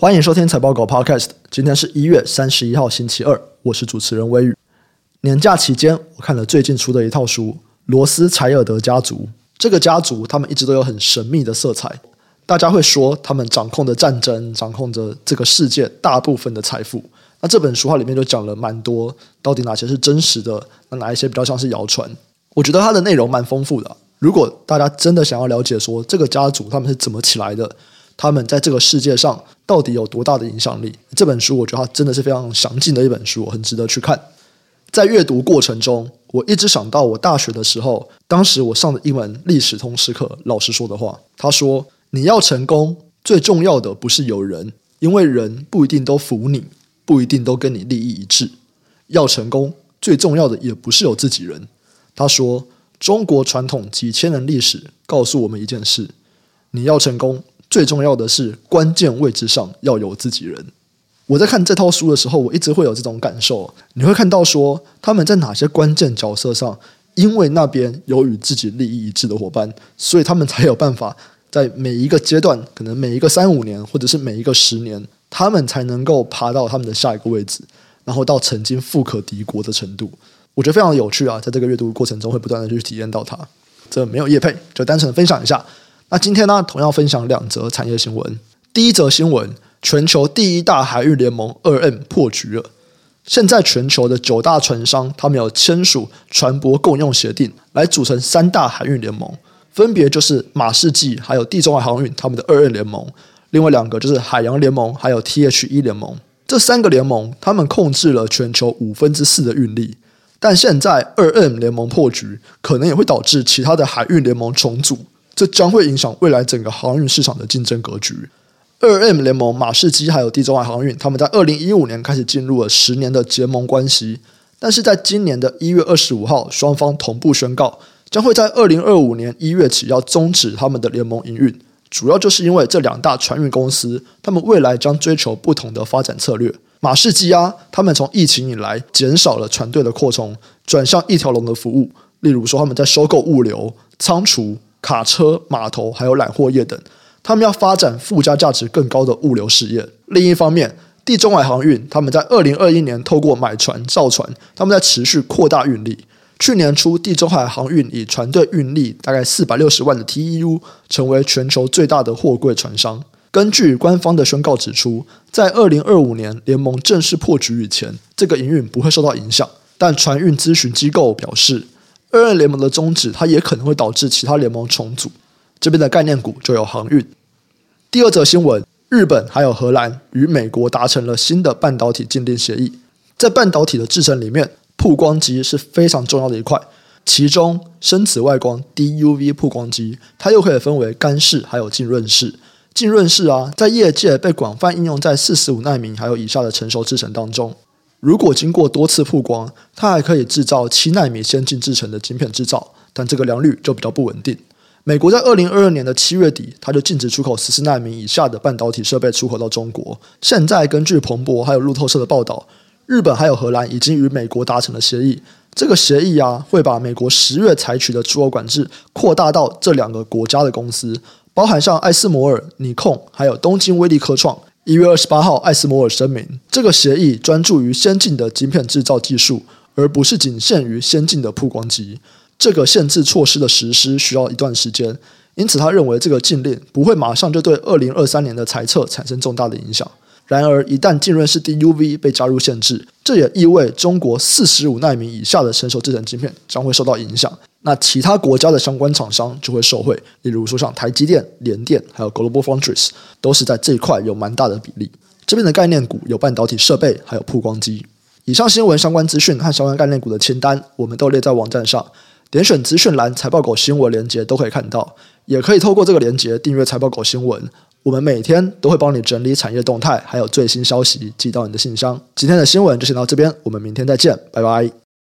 欢迎收听财报狗 Podcast，今天是一月三十一号星期二，我是主持人威宇。年假期间，我看了最近出的一套书《罗斯柴尔德家族》。这个家族他们一直都有很神秘的色彩，大家会说他们掌控着战争，掌控着这个世界大部分的财富。那这本书它里面就讲了蛮多，到底哪些是真实的，那哪一些比较像是谣传？我觉得它的内容蛮丰富的。如果大家真的想要了解说这个家族他们是怎么起来的，他们在这个世界上到底有多大的影响力？这本书我觉得它真的是非常详尽的一本书，很值得去看。在阅读过程中，我一直想到我大学的时候，当时我上的一门历史通识课老师说的话。他说：“你要成功，最重要的不是有人，因为人不一定都服你，不一定都跟你利益一致。要成功，最重要的也不是有自己人。”他说：“中国传统几千年历史告诉我们一件事：你要成功。”最重要的是，关键位置上要有自己人。我在看这套书的时候，我一直会有这种感受。你会看到说，他们在哪些关键角色上，因为那边有与自己利益一致的伙伴，所以他们才有办法在每一个阶段，可能每一个三五年，或者是每一个十年，他们才能够爬到他们的下一个位置，然后到曾经富可敌国的程度。我觉得非常有趣啊，在这个阅读过程中，会不断的去体验到它。这没有业配，就单纯的分享一下。那今天呢，同样分享两则产业新闻。第一则新闻：全球第一大海运联盟二 M 破局了。现在全球的九大船商，他们有签署船舶共用协定，来组成三大海运联盟，分别就是马士基还有地中海航运他们的二 M 联盟，另外两个就是海洋联盟还有 THE 联盟。这三个联盟，他们控制了全球五分之四的运力。但现在二 M 联盟破局，可能也会导致其他的海运联盟重组。这将会影响未来整个航运市场的竞争格局。二 M 联盟马士基还有地中海航运，他们在二零一五年开始进入了十年的结盟关系，但是在今年的一月二十五号，双方同步宣告，将会在二零二五年一月起要终止他们的联盟营运。主要就是因为这两大船运公司，他们未来将追求不同的发展策略。马士基啊，他们从疫情以来减少了船队的扩充，转向一条龙的服务，例如说他们在收购物流、仓储。卡车、码头还有缆货业等，他们要发展附加价值更高的物流事业。另一方面，地中海航运他们在二零二一年透过买船造船，他们在持续扩大运力。去年初，地中海航运以船队运力大概四百六十万的 TEU，成为全球最大的货柜船商。根据官方的宣告指出，在二零二五年联盟正式破局以前，这个营运不会受到影响。但船运咨询机构表示，二二联盟的终止，它也可能会导致其他联盟重组。这边的概念股就有航运。第二则新闻：日本还有荷兰与美国达成了新的半导体禁令协议。在半导体的制程里面，曝光机是非常重要的一块。其中，深紫外光 （DUV） 曝光机，它又可以分为干式还有浸润式。浸润式啊，在业界被广泛应用在四十五奈米还有以下的成熟制程当中。如果经过多次曝光，它还可以制造七纳米先进制程的晶片制造，但这个良率就比较不稳定。美国在二零二二年的七月底，它就禁止出口十四纳米以下的半导体设备出口到中国。现在根据彭博还有路透社的报道，日本还有荷兰已经与美国达成了协议。这个协议啊，会把美国十月采取的出口管制扩大到这两个国家的公司，包含像艾斯摩尔、尼控还有东京威力科创。一月二十八号，艾斯摩尔声明，这个协议专注于先进的晶片制造技术，而不是仅限于先进的曝光机。这个限制措施的实施需要一段时间，因此他认为这个禁令不会马上就对二零二三年的财测产生重大的影响。然而，一旦浸润式 DUV 被加入限制，这也意味中国四十五奈米以下的成熟制程晶片将会受到影响。那其他国家的相关厂商就会受惠，例如说像台积电、联电，还有 Global Foundries，都是在这一块有蛮大的比例。这边的概念股有半导体设备，还有曝光机。以上新闻相关资讯和相关概念股的清单，我们都列在网站上，点选资讯栏财报狗新闻连接都可以看到，也可以透过这个连接订阅财报狗新闻。我们每天都会帮你整理产业动态，还有最新消息寄到你的信箱。今天的新闻就先到这边，我们明天再见，拜拜。